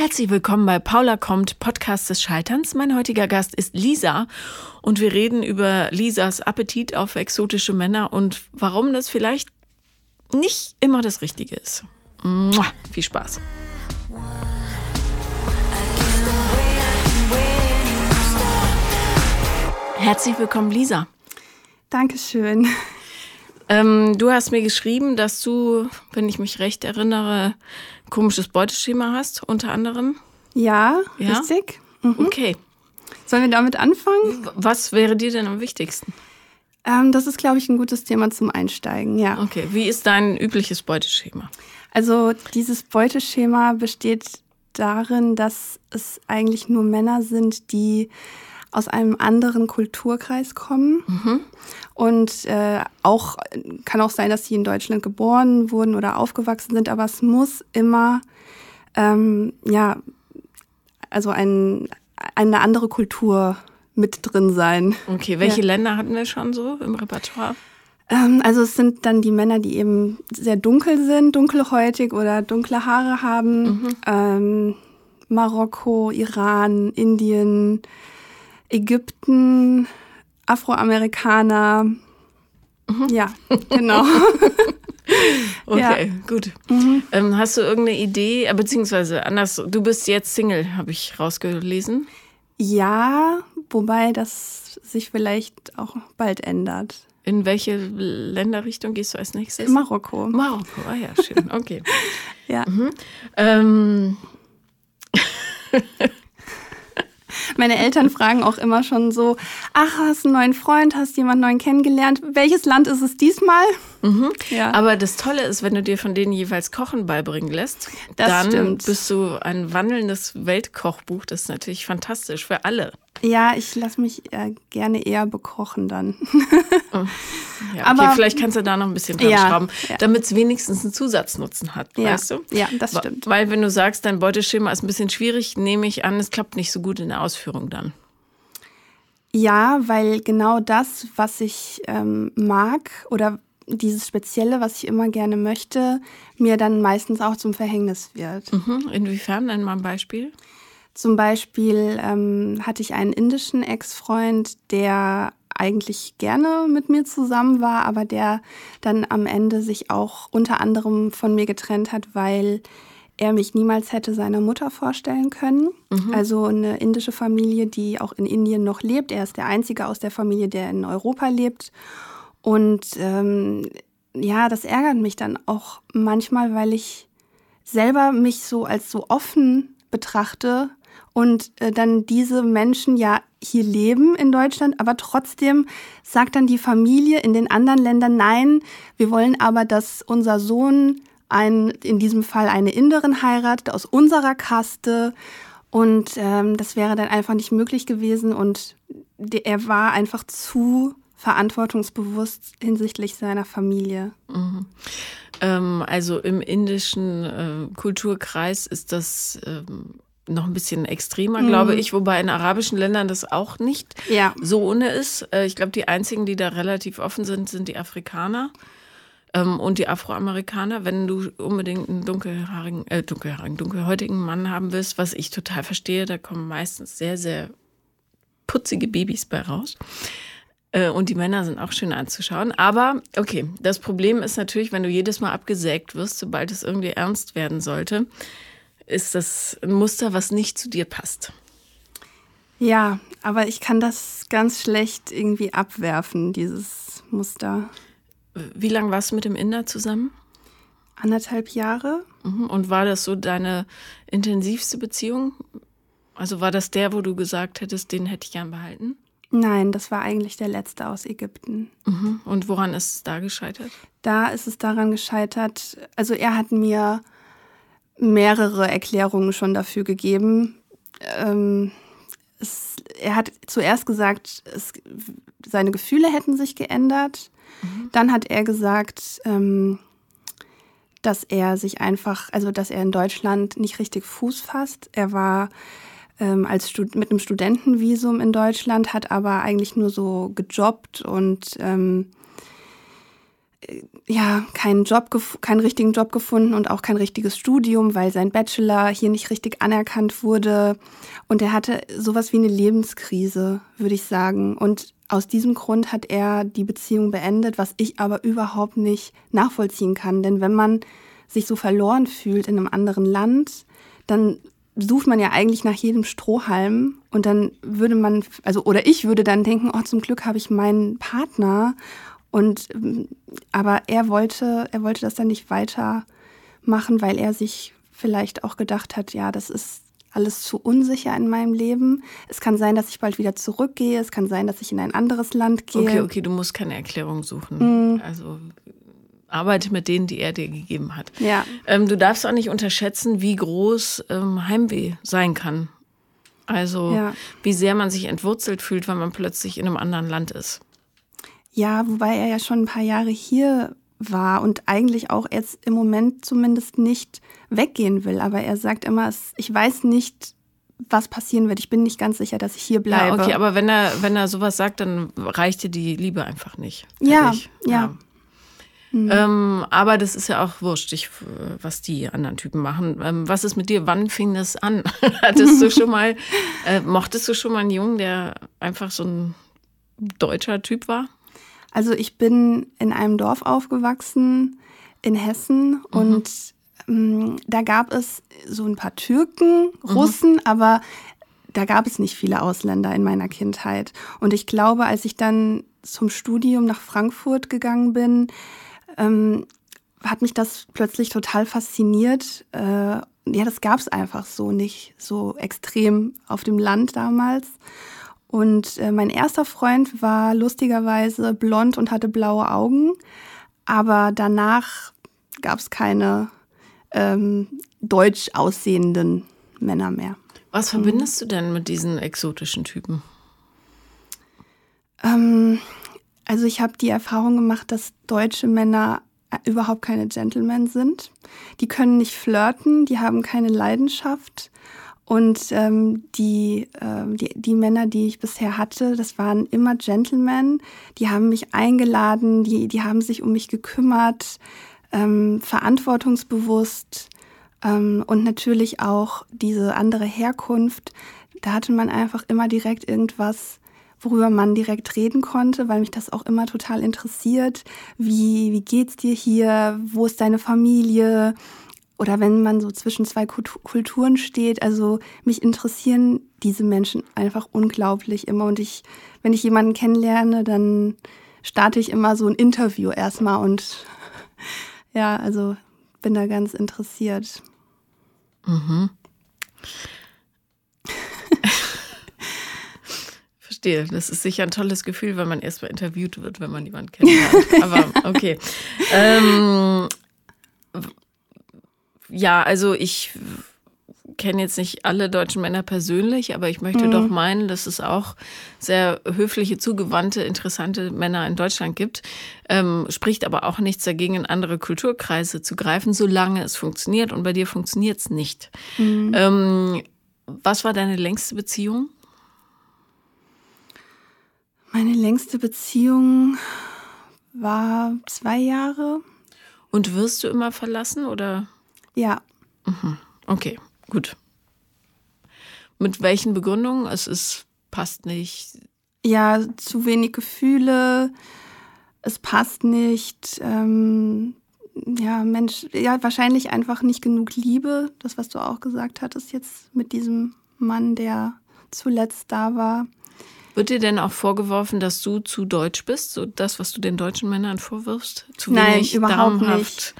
Herzlich willkommen bei Paula kommt, Podcast des Scheiterns. Mein heutiger Gast ist Lisa und wir reden über Lisas Appetit auf exotische Männer und warum das vielleicht nicht immer das Richtige ist. Mua, viel Spaß. Herzlich willkommen, Lisa. Dankeschön. Ähm, du hast mir geschrieben, dass du, wenn ich mich recht erinnere, ein komisches Beuteschema hast, unter anderem. Ja, ja? richtig. Mhm. Okay. Sollen wir damit anfangen? Was wäre dir denn am wichtigsten? Ähm, das ist, glaube ich, ein gutes Thema zum Einsteigen, ja. Okay, wie ist dein übliches Beuteschema? Also dieses Beuteschema besteht darin, dass es eigentlich nur Männer sind, die aus einem anderen Kulturkreis kommen. Mhm. Und äh, auch kann auch sein, dass sie in Deutschland geboren wurden oder aufgewachsen sind, aber es muss immer ähm, ja also ein, eine andere Kultur mit drin sein. Okay, welche ja. Länder hatten wir schon so im Repertoire? Ähm, also es sind dann die Männer, die eben sehr dunkel sind, dunkelhäutig oder dunkle Haare haben. Mhm. Ähm, Marokko, Iran, Indien, Ägypten, Afroamerikaner. Mhm. Ja, genau. okay, ja. gut. Mhm. Ähm, hast du irgendeine Idee, äh, beziehungsweise anders, du bist jetzt Single, habe ich rausgelesen? Ja, wobei das sich vielleicht auch bald ändert. In welche Länderrichtung gehst du als nächstes? In Marokko. Marokko, ah ja, schön, okay. ja. Mhm. Ähm. Meine Eltern fragen auch immer schon so, ach, hast einen neuen Freund, hast jemanden neuen kennengelernt. Welches Land ist es diesmal? Mhm. Ja. Aber das Tolle ist, wenn du dir von denen jeweils Kochen beibringen lässt, das dann stimmt. bist du ein wandelndes Weltkochbuch. Das ist natürlich fantastisch für alle. Ja, ich lasse mich äh, gerne eher bekochen dann. Oh. ja, okay, Aber vielleicht kannst du da noch ein bisschen dran ja, schrauben, ja. damit es wenigstens einen Zusatznutzen hat, ja, weißt du? Ja, das stimmt. Weil wenn du sagst, dein Beuteschema ist ein bisschen schwierig, nehme ich an, es klappt nicht so gut in der Ausführung dann. Ja, weil genau das, was ich ähm, mag oder dieses Spezielle, was ich immer gerne möchte, mir dann meistens auch zum Verhängnis wird. Mhm. Inwiefern? Nenn mal ein Beispiel. Zum Beispiel ähm, hatte ich einen indischen Ex-Freund, der eigentlich gerne mit mir zusammen war, aber der dann am Ende sich auch unter anderem von mir getrennt hat, weil er mich niemals hätte seiner Mutter vorstellen können. Mhm. Also eine indische Familie, die auch in Indien noch lebt. Er ist der einzige aus der Familie, der in Europa lebt. Und ähm, ja, das ärgert mich dann auch manchmal, weil ich selber mich so als so offen betrachte und äh, dann diese Menschen ja hier leben in Deutschland, aber trotzdem sagt dann die Familie in den anderen Ländern, nein, wir wollen aber, dass unser Sohn ein, in diesem Fall eine Inderin heiratet aus unserer Kaste und ähm, das wäre dann einfach nicht möglich gewesen und er war einfach zu verantwortungsbewusst hinsichtlich seiner Familie. Mhm. Ähm, also im indischen äh, Kulturkreis ist das ähm, noch ein bisschen extremer, mhm. glaube ich, wobei in arabischen Ländern das auch nicht ja. so ohne ist. Äh, ich glaube, die einzigen, die da relativ offen sind, sind die Afrikaner ähm, und die Afroamerikaner. Wenn du unbedingt einen dunkelhaarigen, äh, dunkelhaarigen, dunkelhäutigen Mann haben willst, was ich total verstehe, da kommen meistens sehr, sehr putzige Babys bei raus. Äh, und die Männer sind auch schön anzuschauen. Aber okay, das Problem ist natürlich, wenn du jedes Mal abgesägt wirst, sobald es irgendwie ernst werden sollte, ist das ein Muster, was nicht zu dir passt. Ja, aber ich kann das ganz schlecht irgendwie abwerfen, dieses Muster. Wie lange warst du mit dem Inder zusammen? Anderthalb Jahre. Mhm. Und war das so deine intensivste Beziehung? Also war das der, wo du gesagt hättest, den hätte ich gern behalten? Nein, das war eigentlich der letzte aus Ägypten. Mhm. Und woran ist es da gescheitert? Da ist es daran gescheitert, also er hat mir mehrere Erklärungen schon dafür gegeben. Ähm, es, er hat zuerst gesagt, es, seine Gefühle hätten sich geändert. Mhm. Dann hat er gesagt, ähm, dass er sich einfach, also dass er in Deutschland nicht richtig Fuß fasst. Er war ähm, als Stud mit einem Studentenvisum in Deutschland, hat aber eigentlich nur so gejobbt und ähm, ja keinen Job, keinen richtigen Job gefunden und auch kein richtiges Studium, weil sein Bachelor hier nicht richtig anerkannt wurde. Und er hatte sowas wie eine Lebenskrise, würde ich sagen. Und aus diesem Grund hat er die Beziehung beendet, was ich aber überhaupt nicht nachvollziehen kann. Denn wenn man sich so verloren fühlt in einem anderen Land, dann sucht man ja eigentlich nach jedem Strohhalm und dann würde man, also oder ich würde dann denken, oh, zum Glück habe ich meinen Partner und aber er wollte, er wollte das dann nicht weitermachen, weil er sich vielleicht auch gedacht hat, ja, das ist alles zu unsicher in meinem Leben. Es kann sein, dass ich bald wieder zurückgehe. Es kann sein, dass ich in ein anderes Land gehe. Okay, okay, du musst keine Erklärung suchen. Mm. Also arbeite mit denen, die er dir gegeben hat. Ja. Ähm, du darfst auch nicht unterschätzen, wie groß ähm, Heimweh sein kann. Also ja. wie sehr man sich entwurzelt fühlt, wenn man plötzlich in einem anderen Land ist. Ja, wobei er ja schon ein paar Jahre hier war und eigentlich auch jetzt im Moment zumindest nicht weggehen will. Aber er sagt immer, ich weiß nicht, was passieren wird. Ich bin nicht ganz sicher, dass ich hier bleibe. Ja, okay, aber wenn er, wenn er sowas sagt, dann reicht dir die Liebe einfach nicht. Ja, ja, ja. Mhm. Ähm, aber das ist ja auch wurscht, ich, was die anderen Typen machen. Ähm, was ist mit dir? Wann fing das an? Hattest du schon mal, äh, mochtest du schon mal einen Jungen, der einfach so ein deutscher Typ war? Also ich bin in einem Dorf aufgewachsen in Hessen mhm. und ähm, da gab es so ein paar Türken, mhm. Russen, mhm. aber da gab es nicht viele Ausländer in meiner Kindheit. Und ich glaube, als ich dann zum Studium nach Frankfurt gegangen bin, ähm, hat mich das plötzlich total fasziniert. Äh, ja, das gab es einfach so nicht so extrem auf dem Land damals. Und äh, mein erster Freund war lustigerweise blond und hatte blaue Augen, aber danach gab es keine ähm, deutsch aussehenden Männer mehr. Was verbindest du denn mit diesen exotischen Typen? Ähm, also ich habe die Erfahrung gemacht, dass deutsche Männer äh, überhaupt keine Gentlemen sind. Die können nicht flirten, die haben keine Leidenschaft. Und ähm, die, äh, die, die Männer, die ich bisher hatte, das waren immer Gentlemen. Die haben mich eingeladen, die, die haben sich um mich gekümmert, ähm, verantwortungsbewusst ähm, und natürlich auch diese andere Herkunft. Da hatte man einfach immer direkt irgendwas worüber man direkt reden konnte, weil mich das auch immer total interessiert. Wie, wie geht's dir hier? Wo ist deine Familie? Oder wenn man so zwischen zwei Kulturen steht. Also mich interessieren diese Menschen einfach unglaublich immer. Und ich, wenn ich jemanden kennenlerne, dann starte ich immer so ein Interview erstmal und ja, also bin da ganz interessiert. Mhm. verstehe. Das ist sicher ein tolles Gefühl, wenn man erst mal interviewt wird, wenn man jemanden kennt. Aber okay. ähm, ja, also ich kenne jetzt nicht alle deutschen Männer persönlich, aber ich möchte mhm. doch meinen, dass es auch sehr höfliche, zugewandte, interessante Männer in Deutschland gibt. Ähm, spricht aber auch nichts dagegen, in andere Kulturkreise zu greifen, solange es funktioniert. Und bei dir funktioniert es nicht. Mhm. Ähm, was war deine längste Beziehung? Meine längste Beziehung war zwei Jahre. Und wirst du immer verlassen oder? Ja. Mhm. Okay, gut. Mit welchen Begründungen? Es ist, passt nicht. Ja, zu wenig Gefühle. Es passt nicht. Ähm, ja, Mensch, ja, wahrscheinlich einfach nicht genug Liebe. Das, was du auch gesagt hattest jetzt mit diesem Mann, der zuletzt da war. Wird dir denn auch vorgeworfen, dass du zu deutsch bist? So das, was du den deutschen Männern vorwirfst? Zu Nein, wenig überhaupt nicht.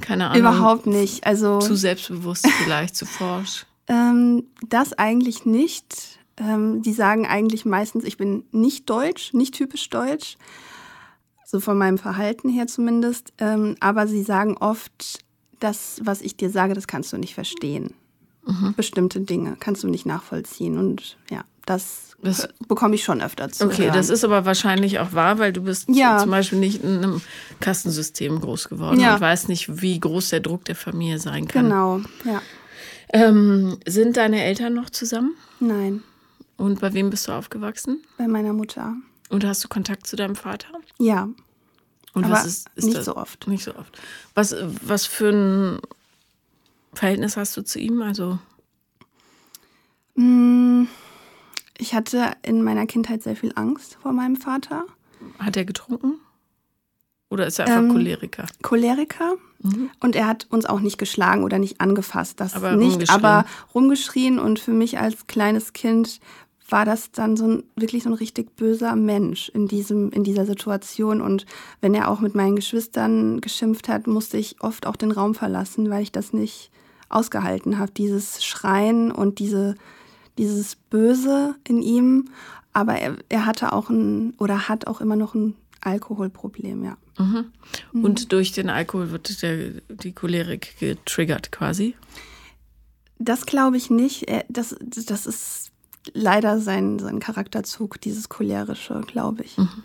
Keine Ahnung. Überhaupt nicht. Also zu selbstbewusst vielleicht, zu forsch. Ähm, das eigentlich nicht. Ähm, die sagen eigentlich meistens, ich bin nicht deutsch, nicht typisch deutsch. So von meinem Verhalten her zumindest. Ähm, aber sie sagen oft, das, was ich dir sage, das kannst du nicht verstehen. Mhm. Bestimmte Dinge kannst du nicht nachvollziehen. Und ja, das das bekomme ich schon öfter zu. Okay, hören. das ist aber wahrscheinlich auch wahr, weil du bist ja. zum Beispiel nicht in einem Kastensystem groß geworden ja. und weißt nicht, wie groß der Druck der Familie sein kann. Genau, ja. Ähm, sind deine Eltern noch zusammen? Nein. Und bei wem bist du aufgewachsen? Bei meiner Mutter. Und hast du Kontakt zu deinem Vater? Ja. Und Aber was ist, ist nicht das? so oft. Nicht so oft. Was, was für ein Verhältnis hast du zu ihm? Also mm, ich hatte in meiner Kindheit sehr viel Angst vor meinem Vater. Hat er getrunken? Oder ist er einfach ähm, Choleriker? Choleriker. Mhm. Und er hat uns auch nicht geschlagen oder nicht angefasst. Das aber nicht, rumgeschrien. aber rumgeschrien. Und für mich als kleines Kind war das dann so ein, wirklich so ein richtig böser Mensch in, diesem, in dieser Situation. Und wenn er auch mit meinen Geschwistern geschimpft hat, musste ich oft auch den Raum verlassen, weil ich das nicht ausgehalten habe. Dieses Schreien und diese, dieses Böse in ihm. Aber er, er hatte auch ein oder hat auch immer noch ein Alkoholproblem, ja. Mhm. mhm. Und durch den Alkohol wird der, die Cholerik getriggert quasi? Das glaube ich nicht. Das, das ist leider sein, sein Charakterzug, dieses cholerische, glaube ich. Mhm.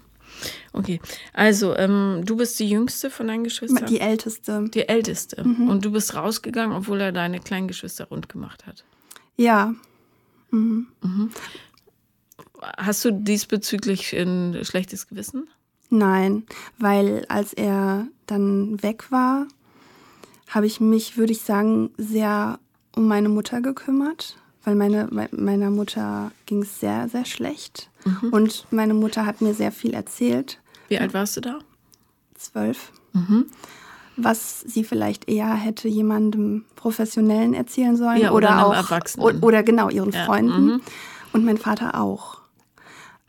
Okay, also ähm, du bist die jüngste von deinen Geschwistern? Die älteste. Die älteste. Mhm. Und du bist rausgegangen, obwohl er deine kleinen Geschwister rund gemacht hat? Ja. Mhm. mhm. Hast du diesbezüglich ein schlechtes Gewissen? Nein, weil als er dann weg war, habe ich mich, würde ich sagen, sehr um meine Mutter gekümmert weil meine, meiner Mutter ging es sehr, sehr schlecht. Mhm. Und meine Mutter hat mir sehr viel erzählt. Wie alt warst du da? Zwölf. Mhm. Was sie vielleicht eher hätte jemandem Professionellen erzählen sollen. Ja, oder, oder auch Erwachsenen. Oder genau, ihren ja. Freunden. Mhm. Und mein Vater auch.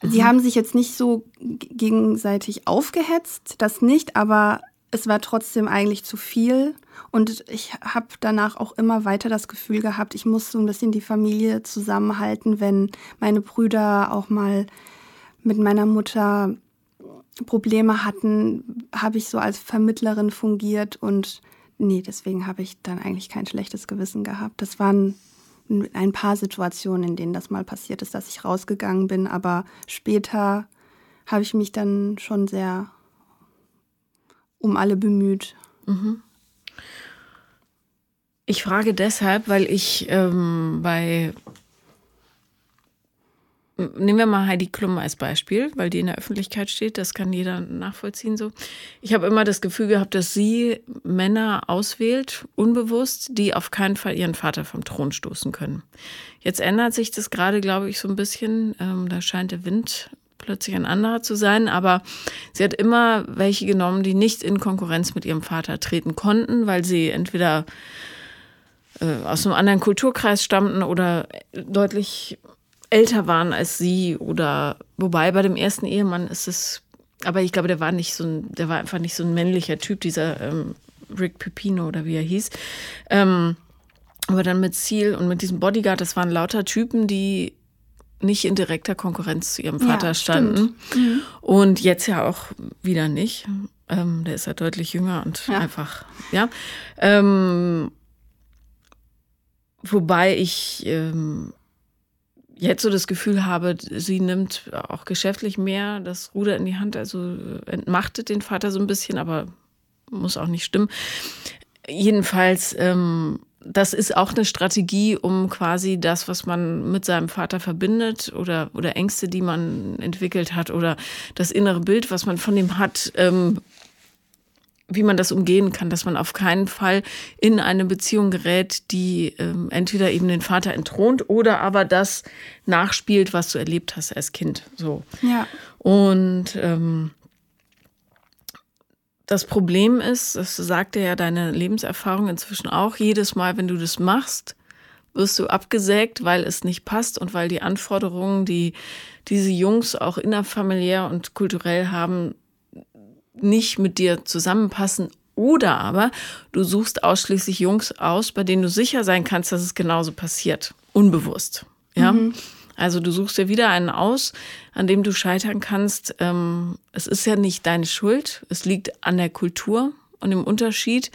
Sie mhm. haben sich jetzt nicht so gegenseitig aufgehetzt, das nicht, aber es war trotzdem eigentlich zu viel. Und ich habe danach auch immer weiter das Gefühl gehabt, ich muss so ein bisschen die Familie zusammenhalten, wenn meine Brüder auch mal mit meiner Mutter Probleme hatten, habe ich so als Vermittlerin fungiert und nee, deswegen habe ich dann eigentlich kein schlechtes Gewissen gehabt. Das waren ein paar Situationen, in denen das mal passiert ist, dass ich rausgegangen bin, aber später habe ich mich dann schon sehr um alle bemüht. Mhm. Ich frage deshalb, weil ich ähm, bei Nehmen wir mal Heidi Klum als Beispiel, weil die in der Öffentlichkeit steht, das kann jeder nachvollziehen so. Ich habe immer das Gefühl gehabt, dass sie Männer auswählt, unbewusst, die auf keinen Fall ihren Vater vom Thron stoßen können. Jetzt ändert sich das gerade, glaube ich, so ein bisschen. Ähm, da scheint der Wind plötzlich ein anderer zu sein, aber sie hat immer welche genommen, die nicht in Konkurrenz mit ihrem Vater treten konnten, weil sie entweder äh, aus einem anderen Kulturkreis stammten oder deutlich älter waren als sie oder wobei bei dem ersten Ehemann ist es, aber ich glaube, der war nicht so ein, der war einfach nicht so ein männlicher Typ, dieser ähm, Rick Pepino oder wie er hieß. Ähm, aber dann mit Ziel und mit diesem Bodyguard, das waren lauter Typen, die nicht in direkter Konkurrenz zu ihrem Vater ja, standen. Mhm. Und jetzt ja auch wieder nicht. Ähm, der ist ja deutlich jünger und ja. einfach, ja. Ähm, wobei ich ähm, jetzt so das Gefühl habe, sie nimmt auch geschäftlich mehr das Ruder in die Hand, also entmachtet den Vater so ein bisschen, aber muss auch nicht stimmen. Jedenfalls ähm, das ist auch eine Strategie, um quasi das, was man mit seinem Vater verbindet oder, oder Ängste, die man entwickelt hat oder das innere Bild, was man von ihm hat, ähm, wie man das umgehen kann, dass man auf keinen Fall in eine Beziehung gerät, die ähm, entweder eben den Vater entthront oder aber das nachspielt, was du erlebt hast als Kind. So. Ja. Und ähm, das Problem ist, das sagte ja deine Lebenserfahrung inzwischen auch, jedes Mal, wenn du das machst, wirst du abgesägt, weil es nicht passt und weil die Anforderungen, die diese Jungs auch innerfamiliär und kulturell haben, nicht mit dir zusammenpassen. Oder aber du suchst ausschließlich Jungs aus, bei denen du sicher sein kannst, dass es genauso passiert. Unbewusst. Ja. Mhm. Also du suchst dir wieder einen aus, an dem du scheitern kannst. Ähm, es ist ja nicht deine Schuld. Es liegt an der Kultur und dem Unterschied.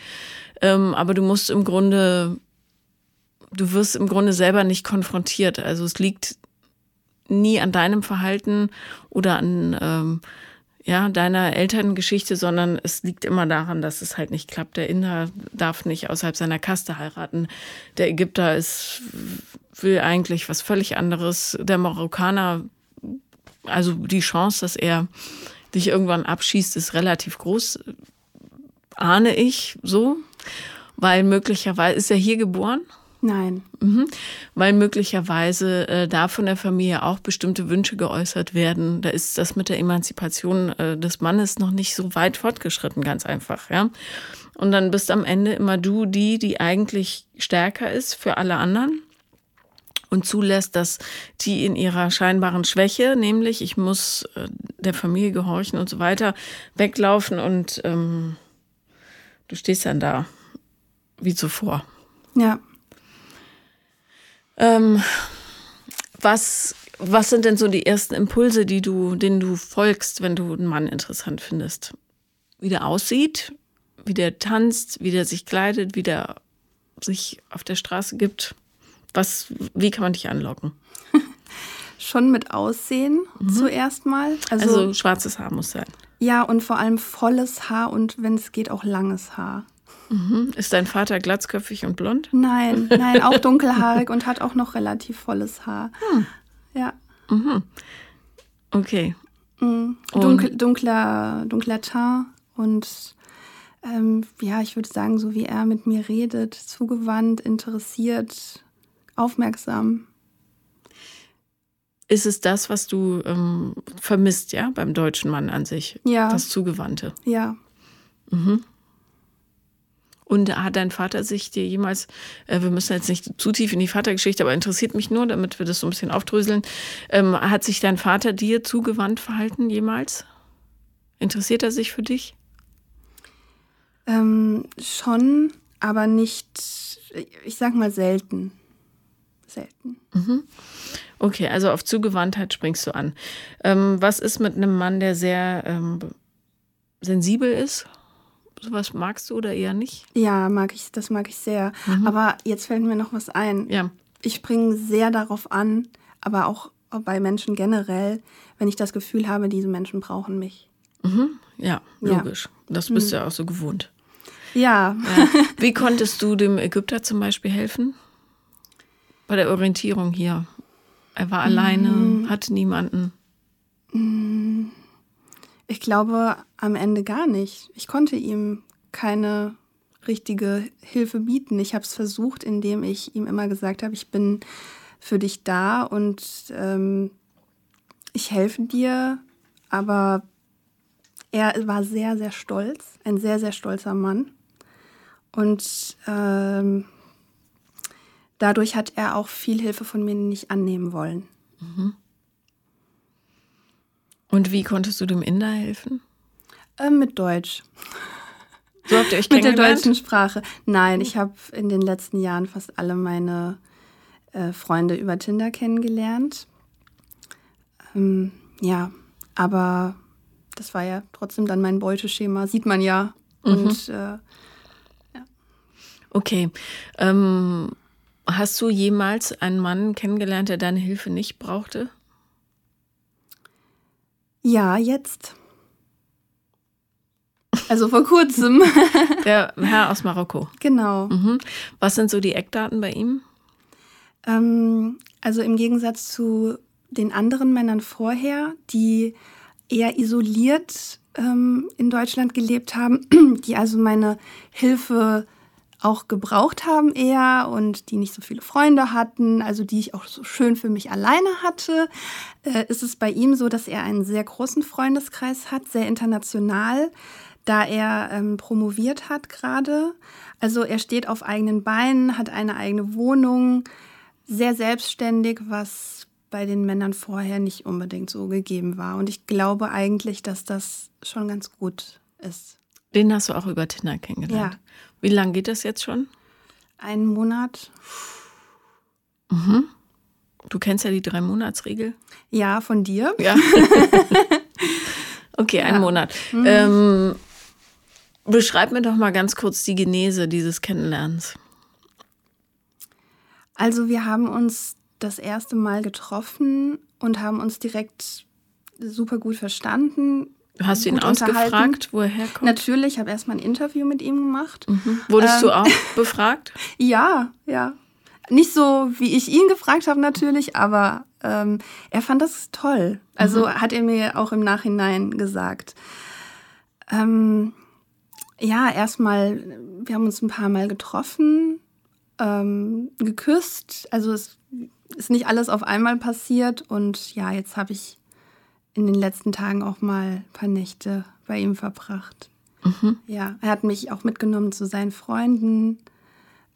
Ähm, aber du musst im Grunde, du wirst im Grunde selber nicht konfrontiert. Also es liegt nie an deinem Verhalten oder an ähm, ja, deiner Elterngeschichte, sondern es liegt immer daran, dass es halt nicht klappt. Der Inder darf nicht außerhalb seiner Kaste heiraten. Der Ägypter ist, will eigentlich was völlig anderes. Der Marokkaner, also die Chance, dass er dich irgendwann abschießt, ist relativ groß, ahne ich so, weil möglicherweise ist er hier geboren. Nein. Mhm. Weil möglicherweise äh, da von der Familie auch bestimmte Wünsche geäußert werden. Da ist das mit der Emanzipation äh, des Mannes noch nicht so weit fortgeschritten, ganz einfach, ja. Und dann bist am Ende immer du die, die eigentlich stärker ist für alle anderen und zulässt, dass die in ihrer scheinbaren Schwäche, nämlich ich muss äh, der Familie gehorchen und so weiter, weglaufen und ähm, du stehst dann da wie zuvor. Ja. Ähm, was, was sind denn so die ersten Impulse, die du, denen du folgst, wenn du einen Mann interessant findest? Wie der aussieht, wie der tanzt, wie der sich kleidet, wie der sich auf der Straße gibt? Was, wie kann man dich anlocken? Schon mit Aussehen mhm. zuerst mal. Also, also schwarzes Haar muss sein. Ja, und vor allem volles Haar und wenn es geht, auch langes Haar. Mhm. Ist dein Vater glatzköpfig und blond? Nein, nein, auch dunkelhaarig und hat auch noch relativ volles Haar. Hm. Ja. Mhm. Okay. Mhm. Dunkel, dunkler, dunkler Teint und ähm, ja, ich würde sagen, so wie er mit mir redet, zugewandt, interessiert, aufmerksam. Ist es das, was du ähm, vermisst, ja, beim deutschen Mann an sich? Ja. Das Zugewandte. Ja. Mhm. Und hat dein Vater sich dir jemals, äh, wir müssen jetzt nicht zu tief in die Vatergeschichte, aber interessiert mich nur, damit wir das so ein bisschen aufdröseln, ähm, hat sich dein Vater dir zugewandt verhalten jemals? Interessiert er sich für dich? Ähm, schon, aber nicht, ich sag mal selten. Selten. Mhm. Okay, also auf Zugewandtheit springst du an. Ähm, was ist mit einem Mann, der sehr ähm, sensibel ist? Sowas magst du oder eher nicht? Ja, mag ich, das mag ich sehr. Mhm. Aber jetzt fällt mir noch was ein. Ja. Ich springe sehr darauf an, aber auch bei Menschen generell, wenn ich das Gefühl habe, diese Menschen brauchen mich. Mhm. Ja, logisch. Ja. Das bist mhm. du ja auch so gewohnt. Ja. ja. Wie konntest du dem Ägypter zum Beispiel helfen? Bei der Orientierung hier. Er war alleine, mhm. hatte niemanden. Ich glaube am Ende gar nicht. Ich konnte ihm keine richtige Hilfe bieten. Ich habe es versucht, indem ich ihm immer gesagt habe, ich bin für dich da und ähm, ich helfe dir. Aber er war sehr, sehr stolz, ein sehr, sehr stolzer Mann. Und ähm, dadurch hat er auch viel Hilfe von mir nicht annehmen wollen. Mhm. Und wie konntest du dem Inder helfen? Äh, mit Deutsch. So habt ihr euch Mit der deutschen Sprache. Nein, ich habe in den letzten Jahren fast alle meine äh, Freunde über Tinder kennengelernt. Ähm, ja, aber das war ja trotzdem dann mein Beuteschema, sieht man ja. Mhm. Und äh, ja. Okay. Ähm, hast du jemals einen Mann kennengelernt, der deine Hilfe nicht brauchte? Ja, jetzt. Also vor kurzem. Der Herr aus Marokko. Genau. Mhm. Was sind so die Eckdaten bei ihm? Ähm, also im Gegensatz zu den anderen Männern vorher, die eher isoliert ähm, in Deutschland gelebt haben, die also meine Hilfe auch gebraucht haben eher und die nicht so viele Freunde hatten, also die ich auch so schön für mich alleine hatte, äh, ist es bei ihm so, dass er einen sehr großen Freundeskreis hat, sehr international, da er ähm, promoviert hat gerade. Also er steht auf eigenen Beinen, hat eine eigene Wohnung, sehr selbstständig, was bei den Männern vorher nicht unbedingt so gegeben war. Und ich glaube eigentlich, dass das schon ganz gut ist. Den hast du auch über Tinder kennengelernt. Ja. Wie lange geht das jetzt schon? Einen Monat. Mhm. Du kennst ja die Drei-Monats-Regel. Ja, von dir. Ja. okay, einen ja. Monat. Mhm. Ähm, beschreib mir doch mal ganz kurz die Genese dieses Kennenlernens. Also wir haben uns das erste Mal getroffen und haben uns direkt super gut verstanden. Hast du ihn ausgefragt, wo er herkommt? Natürlich, ich habe erstmal ein Interview mit ihm gemacht. Mhm. Wurdest ähm, du auch befragt? Ja, ja. nicht so, wie ich ihn gefragt habe natürlich, aber ähm, er fand das toll. Also mhm. hat er mir auch im Nachhinein gesagt. Ähm, ja, erstmal, wir haben uns ein paar Mal getroffen, ähm, geküsst. Also es ist nicht alles auf einmal passiert. Und ja, jetzt habe ich in den letzten Tagen auch mal ein paar Nächte bei ihm verbracht. Mhm. Ja, er hat mich auch mitgenommen zu seinen Freunden.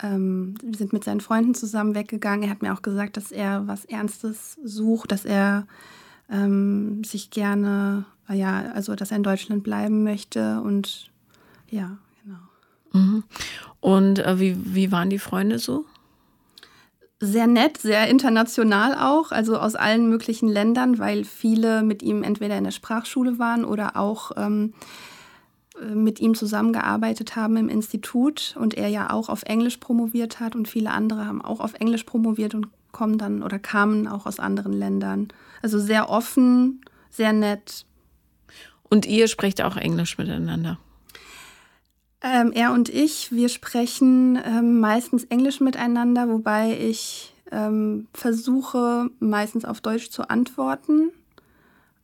Ähm, wir sind mit seinen Freunden zusammen weggegangen. Er hat mir auch gesagt, dass er was Ernstes sucht, dass er ähm, sich gerne, ja, also dass er in Deutschland bleiben möchte und ja, genau. Mhm. Und äh, wie, wie waren die Freunde so? Sehr nett, sehr international auch, also aus allen möglichen Ländern, weil viele mit ihm entweder in der Sprachschule waren oder auch ähm, mit ihm zusammengearbeitet haben im Institut und er ja auch auf Englisch promoviert hat und viele andere haben auch auf Englisch promoviert und kommen dann oder kamen auch aus anderen Ländern. Also sehr offen, sehr nett. Und ihr sprecht auch Englisch miteinander? Ähm, er und ich, wir sprechen ähm, meistens Englisch miteinander, wobei ich ähm, versuche, meistens auf Deutsch zu antworten.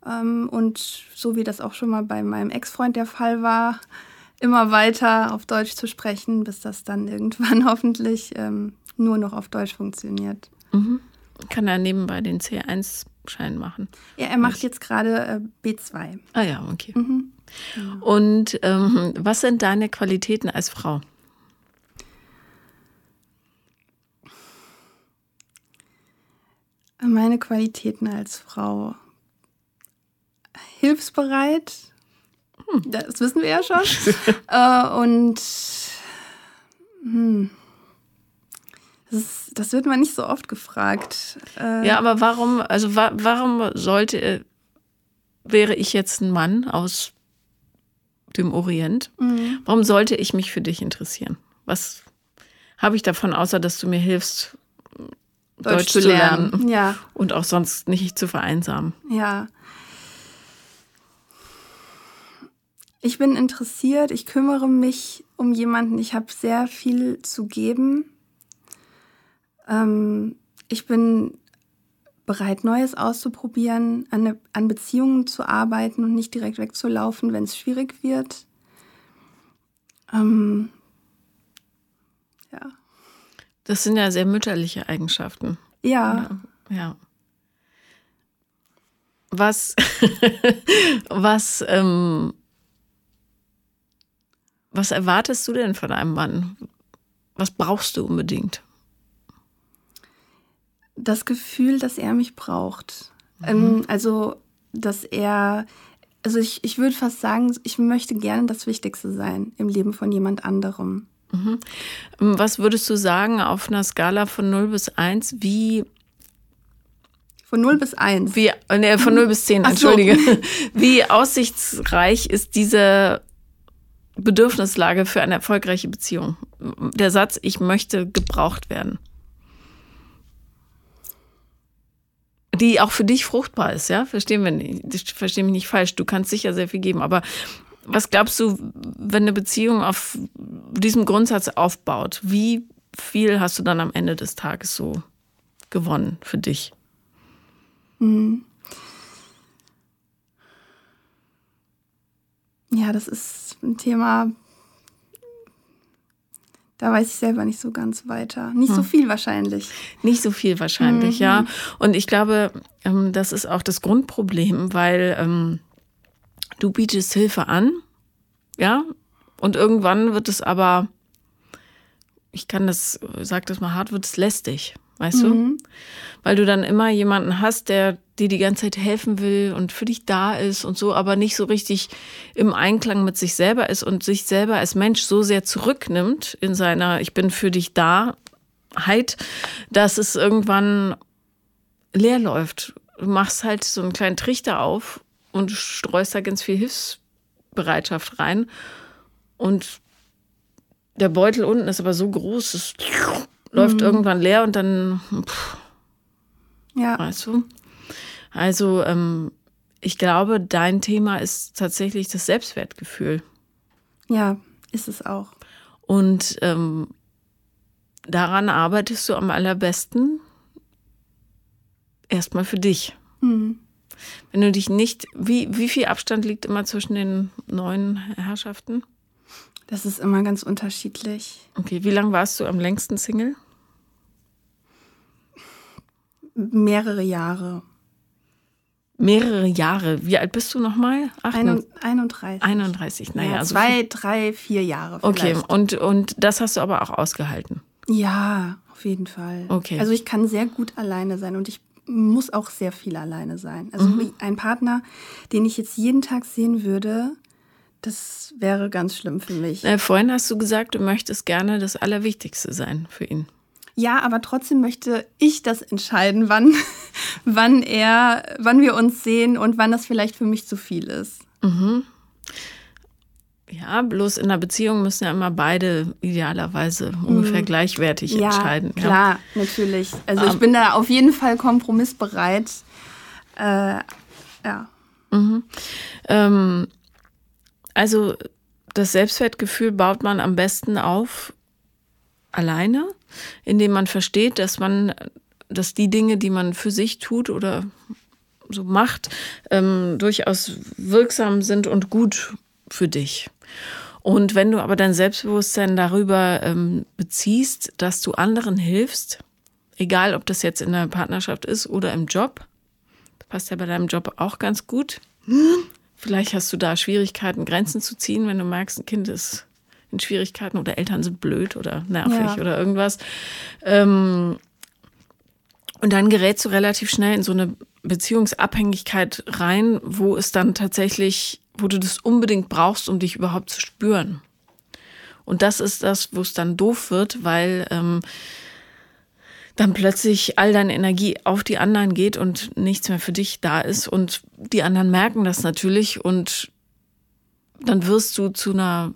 Ähm, und so wie das auch schon mal bei meinem Ex-Freund der Fall war, immer weiter auf Deutsch zu sprechen, bis das dann irgendwann hoffentlich ähm, nur noch auf Deutsch funktioniert. Mhm. Kann er nebenbei den C1-Schein machen? Ja, er macht jetzt gerade äh, B2. Ah ja, okay. Mhm. Und ähm, was sind deine Qualitäten als Frau? Meine Qualitäten als Frau hilfsbereit. Hm. Das wissen wir ja schon. äh, und hm, das, ist, das, wird man nicht so oft gefragt. Äh, ja, aber warum, also wa warum sollte, wäre ich jetzt ein Mann aus dem Orient, mhm. warum sollte ich mich für dich interessieren? Was habe ich davon, außer dass du mir hilfst, Deutsch, Deutsch zu lernen, lernen. Ja. und auch sonst nicht zu vereinsamen? Ja. Ich bin interessiert, ich kümmere mich um jemanden, ich habe sehr viel zu geben. Ähm, ich bin bereit, Neues auszuprobieren, an, ne, an Beziehungen zu arbeiten und nicht direkt wegzulaufen, wenn es schwierig wird. Ähm, ja. Das sind ja sehr mütterliche Eigenschaften. Ja. Ja. Was, was ähm, was erwartest du denn von einem Mann? Was brauchst du unbedingt? Das Gefühl, dass er mich braucht. Mhm. Ähm, also, dass er, also ich, ich würde fast sagen, ich möchte gerne das Wichtigste sein im Leben von jemand anderem. Mhm. Ähm, was würdest du sagen auf einer Skala von 0 bis 1, wie von 0 bis 1. Wie, nee, von 0 bis 10, entschuldige. So. Wie aussichtsreich ist diese Bedürfnislage für eine erfolgreiche Beziehung. Der Satz, ich möchte gebraucht werden. Die auch für dich fruchtbar ist, ja? Verstehen wir nicht, verstehen mich nicht falsch. Du kannst sicher sehr viel geben, aber was glaubst du, wenn eine Beziehung auf diesem Grundsatz aufbaut, wie viel hast du dann am Ende des Tages so gewonnen für dich? Mhm. Ja, das ist ein Thema, da weiß ich selber nicht so ganz weiter. Nicht hm. so viel wahrscheinlich. Nicht so viel wahrscheinlich, mhm. ja. Und ich glaube, ähm, das ist auch das Grundproblem, weil ähm, du bietest Hilfe an, ja, und irgendwann wird es aber, ich kann das, sag das mal hart, wird es lästig, weißt mhm. du? Weil du dann immer jemanden hast, der dir die ganze Zeit helfen will und für dich da ist und so, aber nicht so richtig im Einklang mit sich selber ist und sich selber als Mensch so sehr zurücknimmt in seiner Ich bin für dich da Heit, dass es irgendwann leer läuft. Du machst halt so einen kleinen Trichter auf und streust da ganz viel Hilfsbereitschaft rein und der Beutel unten ist aber so groß, es läuft mhm. irgendwann leer und dann, pff, ja. weißt du? Also ähm, ich glaube, dein Thema ist tatsächlich das Selbstwertgefühl. Ja, ist es auch. Und ähm, daran arbeitest du am allerbesten erstmal für dich. Mhm. Wenn du dich nicht, wie, wie viel Abstand liegt immer zwischen den neuen Herrschaften? Das ist immer ganz unterschiedlich. Okay, wie lange warst du am längsten Single? Mehrere Jahre. Mehrere Jahre. Wie alt bist du nochmal? 31. 31, naja. Ja, also zwei, drei, vier Jahre. Vielleicht. Okay, und, und das hast du aber auch ausgehalten? Ja, auf jeden Fall. Okay. Also ich kann sehr gut alleine sein und ich muss auch sehr viel alleine sein. Also mhm. ein Partner, den ich jetzt jeden Tag sehen würde, das wäre ganz schlimm für mich. Äh, vorhin hast du gesagt, du möchtest gerne das Allerwichtigste sein für ihn. Ja, aber trotzdem möchte ich das entscheiden, wann, wann er, wann wir uns sehen und wann das vielleicht für mich zu viel ist. Mhm. Ja, bloß in einer Beziehung müssen ja immer beide idealerweise ungefähr mhm. gleichwertig ja, entscheiden. Ja, klar, natürlich. Also ich um, bin da auf jeden Fall kompromissbereit. Äh, ja. Mhm. Ähm, also das Selbstwertgefühl baut man am besten auf alleine, indem man versteht, dass man, dass die Dinge, die man für sich tut oder so macht, ähm, durchaus wirksam sind und gut für dich. Und wenn du aber dein Selbstbewusstsein darüber ähm, beziehst, dass du anderen hilfst, egal ob das jetzt in der Partnerschaft ist oder im Job, das passt ja bei deinem Job auch ganz gut. Vielleicht hast du da Schwierigkeiten, Grenzen zu ziehen, wenn du merkst, ein Kind ist in Schwierigkeiten oder Eltern sind blöd oder nervig ja. oder irgendwas. Ähm, und dann gerätst du relativ schnell in so eine Beziehungsabhängigkeit rein, wo es dann tatsächlich wo du das unbedingt brauchst, um dich überhaupt zu spüren. Und das ist das, wo es dann doof wird, weil ähm, dann plötzlich all deine Energie auf die anderen geht und nichts mehr für dich da ist. Und die anderen merken das natürlich und dann wirst du zu einer,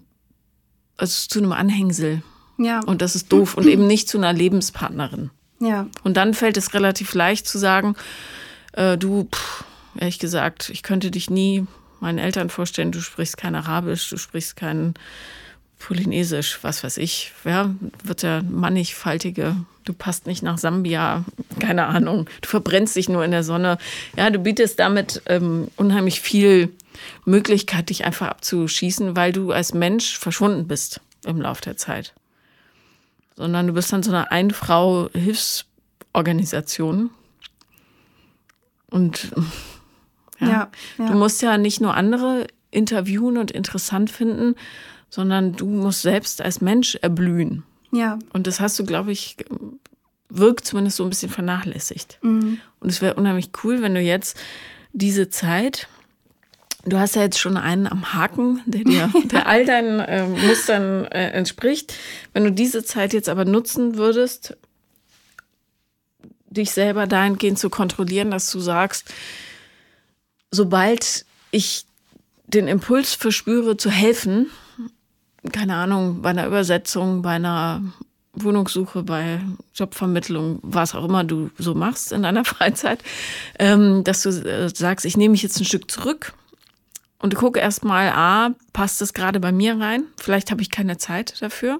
also zu einem Anhängsel. Ja. Und das ist doof und eben nicht zu einer Lebenspartnerin. Ja. Und dann fällt es relativ leicht zu sagen, äh, du, pff, ehrlich gesagt, ich könnte dich nie meinen Eltern vorstellen, du sprichst kein Arabisch, du sprichst kein Polynesisch, was weiß ich. Ja, wird der mannigfaltige, du passt nicht nach Sambia, keine Ahnung, du verbrennst dich nur in der Sonne. Ja, du bietest damit ähm, unheimlich viel Möglichkeit, dich einfach abzuschießen, weil du als Mensch verschwunden bist im Laufe der Zeit. Sondern du bist dann so eine Ein-Frau-Hilfsorganisation. Und ja? Ja, ja? Du musst ja nicht nur andere interviewen und interessant finden, sondern du musst selbst als Mensch erblühen. Ja. Und das hast du, glaube ich, wirkt zumindest so ein bisschen vernachlässigt. Mhm. Und es wäre unheimlich cool, wenn du jetzt diese Zeit, du hast ja jetzt schon einen am Haken, der dir, der all deinen äh, Mustern äh, entspricht. Wenn du diese Zeit jetzt aber nutzen würdest, dich selber dahingehend zu kontrollieren, dass du sagst, sobald ich den Impuls verspüre, zu helfen, keine Ahnung, bei einer Übersetzung, bei einer Wohnungssuche, bei Jobvermittlung, was auch immer du so machst in deiner Freizeit, ähm, dass du äh, sagst, ich nehme mich jetzt ein Stück zurück und gucke erstmal, ah, passt das gerade bei mir rein? Vielleicht habe ich keine Zeit dafür.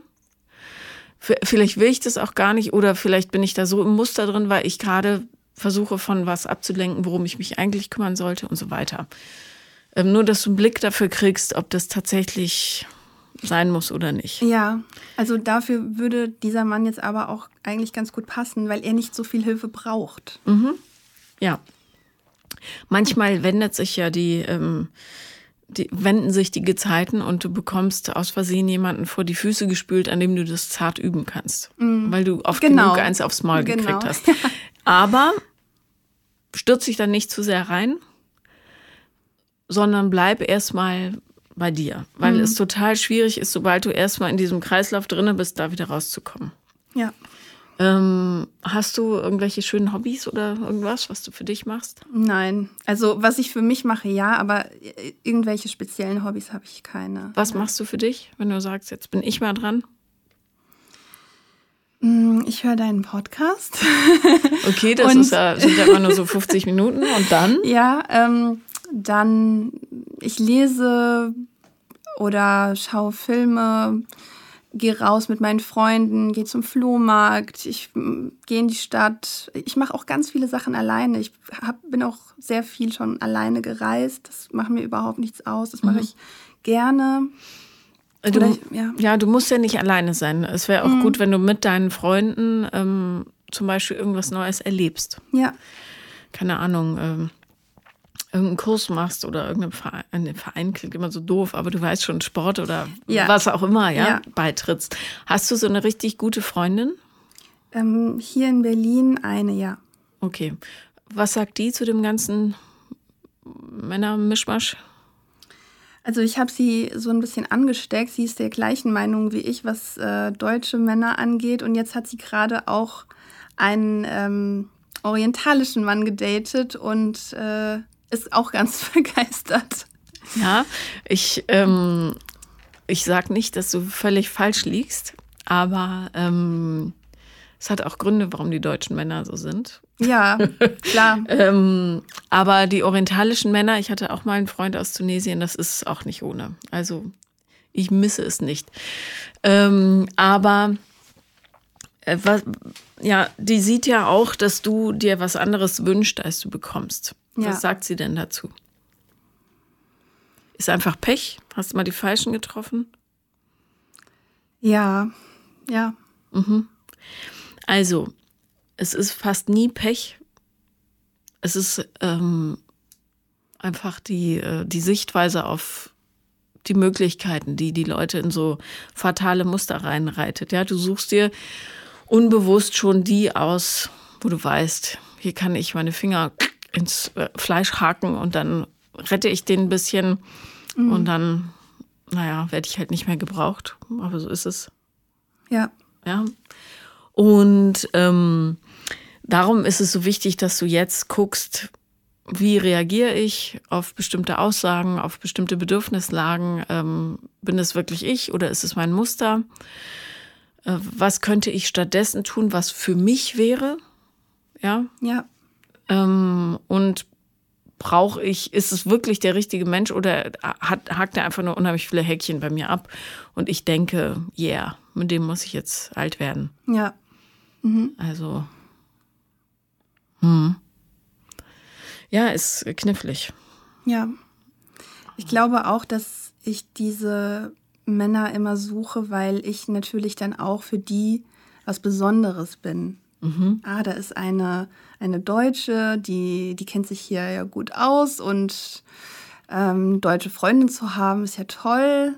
Vielleicht will ich das auch gar nicht oder vielleicht bin ich da so im Muster drin, weil ich gerade versuche von was abzulenken, worum ich mich eigentlich kümmern sollte und so weiter. Ähm, nur, dass du einen Blick dafür kriegst, ob das tatsächlich sein muss oder nicht. Ja, also dafür würde dieser Mann jetzt aber auch eigentlich ganz gut passen, weil er nicht so viel Hilfe braucht. Mhm. Ja. Manchmal wendet sich ja die, ähm, die, wenden sich die Gezeiten und du bekommst aus Versehen jemanden vor die Füße gespült, an dem du das zart üben kannst. Mhm. Weil du oft genau. genug eins aufs Maul genau. gekriegt hast. Aber stürz dich dann nicht zu sehr rein, sondern bleib erstmal bei dir, weil mhm. es total schwierig ist, sobald du erstmal in diesem Kreislauf drinne bist, da wieder rauszukommen. Ja. Ähm, hast du irgendwelche schönen Hobbys oder irgendwas, was du für dich machst? Nein. Also, was ich für mich mache, ja, aber irgendwelche speziellen Hobbys habe ich keine. Was machst du für dich, wenn du sagst, jetzt bin ich mal dran? Mm, ich höre deinen Podcast. Okay, das ist sind ja immer nur so 50 Minuten. Und dann? Ja, ähm, dann, ich lese oder schaue Filme. Gehe raus mit meinen Freunden, gehe zum Flohmarkt, ich gehe in die Stadt. Ich mache auch ganz viele Sachen alleine. Ich hab, bin auch sehr viel schon alleine gereist. Das macht mir überhaupt nichts aus. Das mache mhm. ich gerne. Du, ich, ja. ja. du musst ja nicht alleine sein. Es wäre auch mhm. gut, wenn du mit deinen Freunden ähm, zum Beispiel irgendwas Neues erlebst. Ja. Keine Ahnung. Ähm, irgendeinen Kurs machst oder irgendeinem Verein, ein Verein klingt immer so doof, aber du weißt schon, Sport oder ja. was auch immer, ja, ja, beitrittst. Hast du so eine richtig gute Freundin? Ähm, hier in Berlin eine, ja. Okay. Was sagt die zu dem ganzen Männermischmasch? Also ich habe sie so ein bisschen angesteckt. Sie ist der gleichen Meinung wie ich, was äh, deutsche Männer angeht. Und jetzt hat sie gerade auch einen ähm, orientalischen Mann gedatet und äh, ist auch ganz begeistert. Ja, ich, ähm, ich sage nicht, dass du völlig falsch liegst, aber ähm, es hat auch Gründe, warum die deutschen Männer so sind. Ja, klar. ähm, aber die orientalischen Männer, ich hatte auch mal einen Freund aus Tunesien, das ist auch nicht ohne. Also ich misse es nicht. Ähm, aber äh, was, ja, die sieht ja auch, dass du dir was anderes wünschst, als du bekommst. Ja. Was sagt sie denn dazu? Ist einfach Pech? Hast du mal die Falschen getroffen? Ja, ja. Mhm. Also, es ist fast nie Pech. Es ist ähm, einfach die, äh, die Sichtweise auf die Möglichkeiten, die die Leute in so fatale Muster reinreitet. Ja, du suchst dir unbewusst schon die aus, wo du weißt, hier kann ich meine Finger ins äh, Fleisch haken und dann rette ich den ein bisschen mhm. und dann, naja, werde ich halt nicht mehr gebraucht. Aber so ist es. Ja. Ja. Und ähm, darum ist es so wichtig, dass du jetzt guckst, wie reagiere ich auf bestimmte Aussagen, auf bestimmte Bedürfnislagen? Ähm, bin es wirklich ich oder ist es mein Muster? Äh, was könnte ich stattdessen tun, was für mich wäre? Ja. Ja. Ähm, und brauche ich, ist es wirklich der richtige Mensch oder hat, hakt er einfach nur unheimlich viele Häkchen bei mir ab? Und ich denke, yeah, mit dem muss ich jetzt alt werden. Ja. Mhm. Also, hm. Ja, ist knifflig. Ja. Ich glaube auch, dass ich diese Männer immer suche, weil ich natürlich dann auch für die was Besonderes bin. Mhm. Ah, da ist eine, eine Deutsche, die, die kennt sich hier ja gut aus und ähm, deutsche Freundin zu haben, ist ja toll.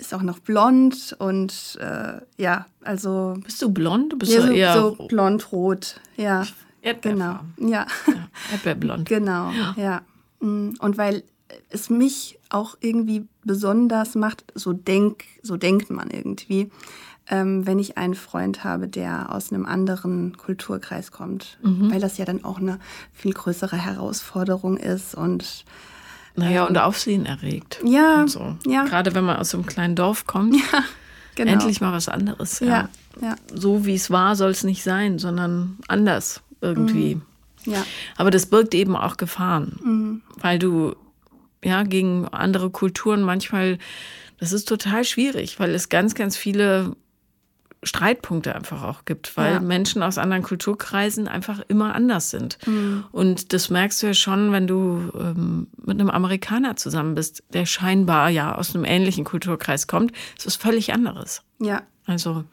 Ist auch noch blond und äh, ja, also. Bist du blond? Du bist ja, so, eher so blond-rot, ja. Erdbeerfarben. Genau, ja. ja. Erdbeerblond. genau, ja. ja. Mm, und weil es mich auch irgendwie besonders macht, so denk, so denkt man irgendwie, ähm, wenn ich einen Freund habe, der aus einem anderen Kulturkreis kommt, mhm. weil das ja dann auch eine viel größere Herausforderung ist und naja, und ähm, Aufsehen erregt. Ja, so. ja. Gerade wenn man aus so einem kleinen Dorf kommt. Ja, genau. Endlich mal was anderes. Ja, ja. ja. So wie es war, soll es nicht sein, sondern anders irgendwie. Mhm. Ja. Aber das birgt eben auch Gefahren, mhm. weil du ja gegen andere Kulturen manchmal, das ist total schwierig, weil es ganz, ganz viele Streitpunkte einfach auch gibt, weil ja. Menschen aus anderen Kulturkreisen einfach immer anders sind. Mhm. Und das merkst du ja schon, wenn du ähm, mit einem Amerikaner zusammen bist, der scheinbar ja aus einem ähnlichen Kulturkreis kommt. Es ist völlig anderes. Ja. Also.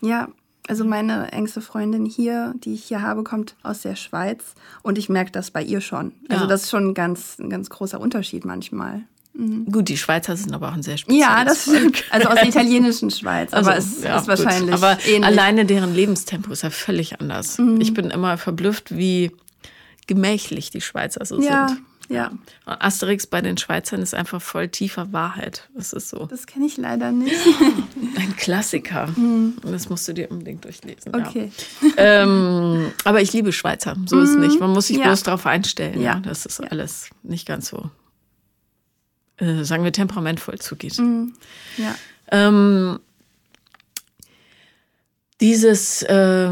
Ja, also meine engste Freundin hier, die ich hier habe, kommt aus der Schweiz und ich merke das bei ihr schon. Also ja. das ist schon ein ganz, ein ganz großer Unterschied manchmal. Mhm. Gut, die Schweizer sind aber auch ein sehr spezielles Ja, das stimmt. Also aus der italienischen Schweiz. Also, aber es ja, ist wahrscheinlich gut. Aber ähnlich. alleine deren Lebenstempo ist ja völlig anders. Mhm. Ich bin immer verblüfft, wie gemächlich die Schweizer so ja, sind. Ja. Asterix bei den Schweizern ist einfach voll tiefer Wahrheit. Das ist so. Das kenne ich leider nicht. Ein Klassiker. Mhm. Das musst du dir unbedingt durchlesen. Okay. Ja. ähm, aber ich liebe Schweizer. So ist es nicht. Man muss sich ja. bloß darauf einstellen. Ja. Das ist alles nicht ganz so äh, sagen wir, temperamentvoll zugeht. Mhm. Ja. Ähm, dieses äh,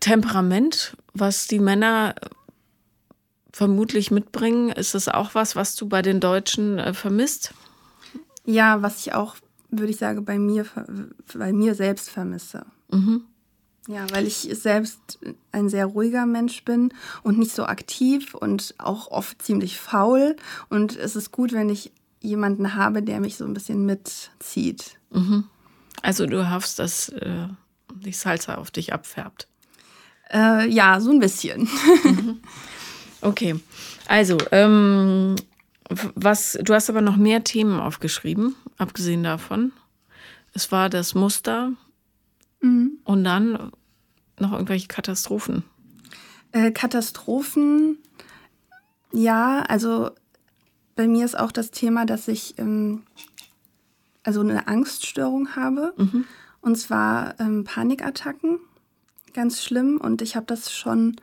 Temperament, was die Männer vermutlich mitbringen, ist das auch was, was du bei den Deutschen äh, vermisst? Ja, was ich auch würde ich sagen, bei mir, bei mir selbst vermisse. Mhm. Ja, weil ich selbst ein sehr ruhiger Mensch bin und nicht so aktiv und auch oft ziemlich faul. Und es ist gut, wenn ich jemanden habe, der mich so ein bisschen mitzieht. Mhm. Also du hoffst, dass äh, die Salsa auf dich abfärbt. Äh, ja, so ein bisschen. Mhm. Okay, also ähm, was, du hast aber noch mehr Themen aufgeschrieben, abgesehen davon. Es war das Muster mhm. und dann noch irgendwelche Katastrophen. Äh, Katastrophen, ja, also bei mir ist auch das Thema, dass ich ähm, also eine Angststörung habe. Mhm. Und zwar ähm, Panikattacken. Ganz schlimm. Und ich habe das schon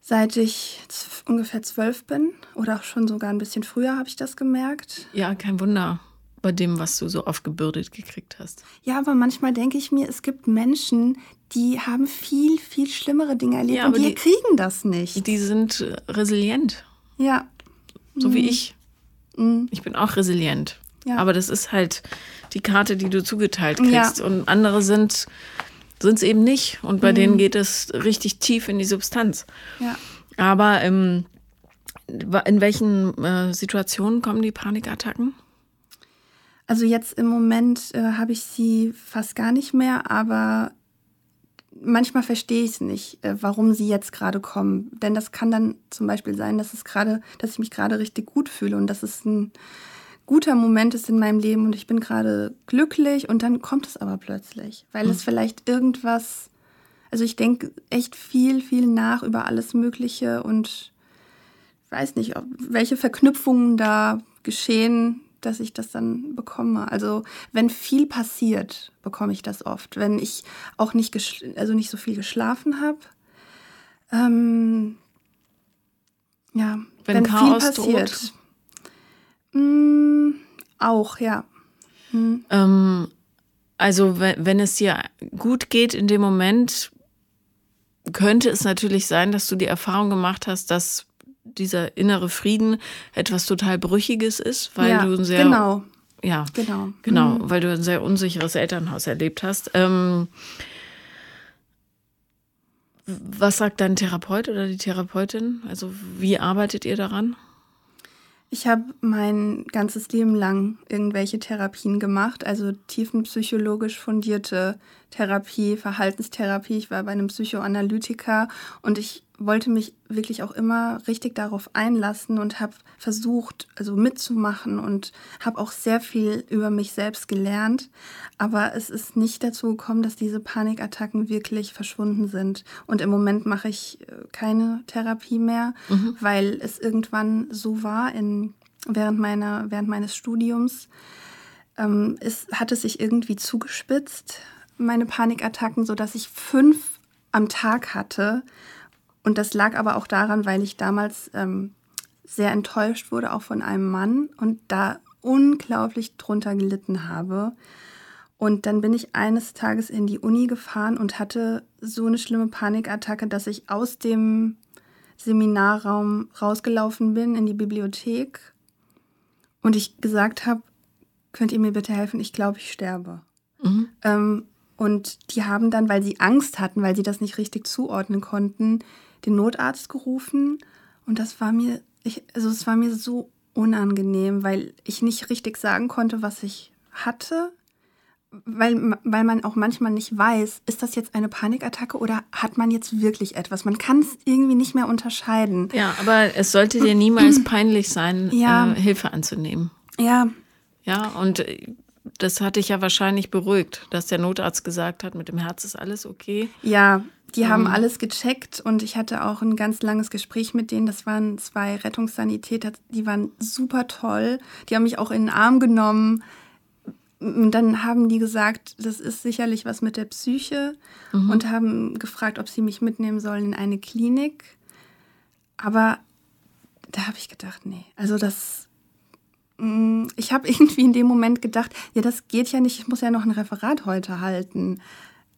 seit ich ungefähr zwölf bin oder auch schon sogar ein bisschen früher habe ich das gemerkt. Ja, kein Wunder bei dem, was du so aufgebürdet gekriegt hast. Ja, aber manchmal denke ich mir, es gibt Menschen, die haben viel, viel schlimmere Dinge erlebt ja, und die, die, kriegen das nicht. Die sind äh, resilient. Ja. So mhm. wie ich. Mhm. Ich bin auch resilient. Ja. Aber das ist halt die Karte, die du zugeteilt kriegst. Ja. Und andere sind sind es eben nicht. Und bei mhm. denen geht es richtig tief in die Substanz. Ja. Aber ähm, in welchen äh, Situationen kommen die Panikattacken? Also jetzt im Moment äh, habe ich sie fast gar nicht mehr, aber manchmal verstehe ich es nicht, äh, warum sie jetzt gerade kommen. Denn das kann dann zum Beispiel sein, dass es gerade, dass ich mich gerade richtig gut fühle und dass es ein guter Moment ist in meinem Leben und ich bin gerade glücklich und dann kommt es aber plötzlich, weil mhm. es vielleicht irgendwas, also ich denke echt viel, viel nach über alles Mögliche und weiß nicht, welche Verknüpfungen da geschehen, dass ich das dann bekomme. Also wenn viel passiert, bekomme ich das oft. Wenn ich auch nicht, also nicht so viel geschlafen habe. Ähm, ja, wenn, wenn Chaos viel passiert. Droht. Mm, auch, ja. Hm. Ähm, also wenn, wenn es dir gut geht in dem Moment, könnte es natürlich sein, dass du die Erfahrung gemacht hast, dass dieser innere Frieden etwas total Brüchiges ist, weil ja, du ein sehr genau. ja genau genau, mhm. weil du ein sehr unsicheres Elternhaus erlebt hast. Ähm, was sagt dein Therapeut oder die Therapeutin? Also wie arbeitet ihr daran? Ich habe mein ganzes Leben lang irgendwelche Therapien gemacht, also tiefenpsychologisch fundierte Therapie, Verhaltenstherapie. Ich war bei einem Psychoanalytiker und ich wollte mich wirklich auch immer richtig darauf einlassen und habe versucht, also mitzumachen und habe auch sehr viel über mich selbst gelernt. Aber es ist nicht dazu gekommen, dass diese Panikattacken wirklich verschwunden sind. Und im Moment mache ich äh, keine Therapie mehr, mhm. weil es irgendwann so war in, während, meiner, während meines Studiums. Ähm, es hat es sich irgendwie zugespitzt, meine Panikattacken, sodass ich fünf am Tag hatte und das lag aber auch daran, weil ich damals ähm, sehr enttäuscht wurde, auch von einem Mann und da unglaublich drunter gelitten habe. Und dann bin ich eines Tages in die Uni gefahren und hatte so eine schlimme Panikattacke, dass ich aus dem Seminarraum rausgelaufen bin in die Bibliothek und ich gesagt habe, könnt ihr mir bitte helfen? Ich glaube, ich sterbe. Mhm. Ähm, und die haben dann, weil sie Angst hatten, weil sie das nicht richtig zuordnen konnten, den Notarzt gerufen und das war mir, ich, also es war mir so unangenehm, weil ich nicht richtig sagen konnte, was ich hatte, weil, weil man auch manchmal nicht weiß, ist das jetzt eine Panikattacke oder hat man jetzt wirklich etwas? Man kann es irgendwie nicht mehr unterscheiden. Ja, aber es sollte dir niemals peinlich sein, ja. äh, Hilfe anzunehmen. Ja. Ja, und das hat dich ja wahrscheinlich beruhigt, dass der Notarzt gesagt hat, mit dem Herz ist alles okay. Ja, die mhm. haben alles gecheckt und ich hatte auch ein ganz langes Gespräch mit denen. Das waren zwei Rettungssanitäter, die waren super toll. Die haben mich auch in den Arm genommen. Und dann haben die gesagt, das ist sicherlich was mit der Psyche mhm. und haben gefragt, ob sie mich mitnehmen sollen in eine Klinik. Aber da habe ich gedacht, nee, also das, ich habe irgendwie in dem Moment gedacht, ja, das geht ja nicht, ich muss ja noch ein Referat heute halten.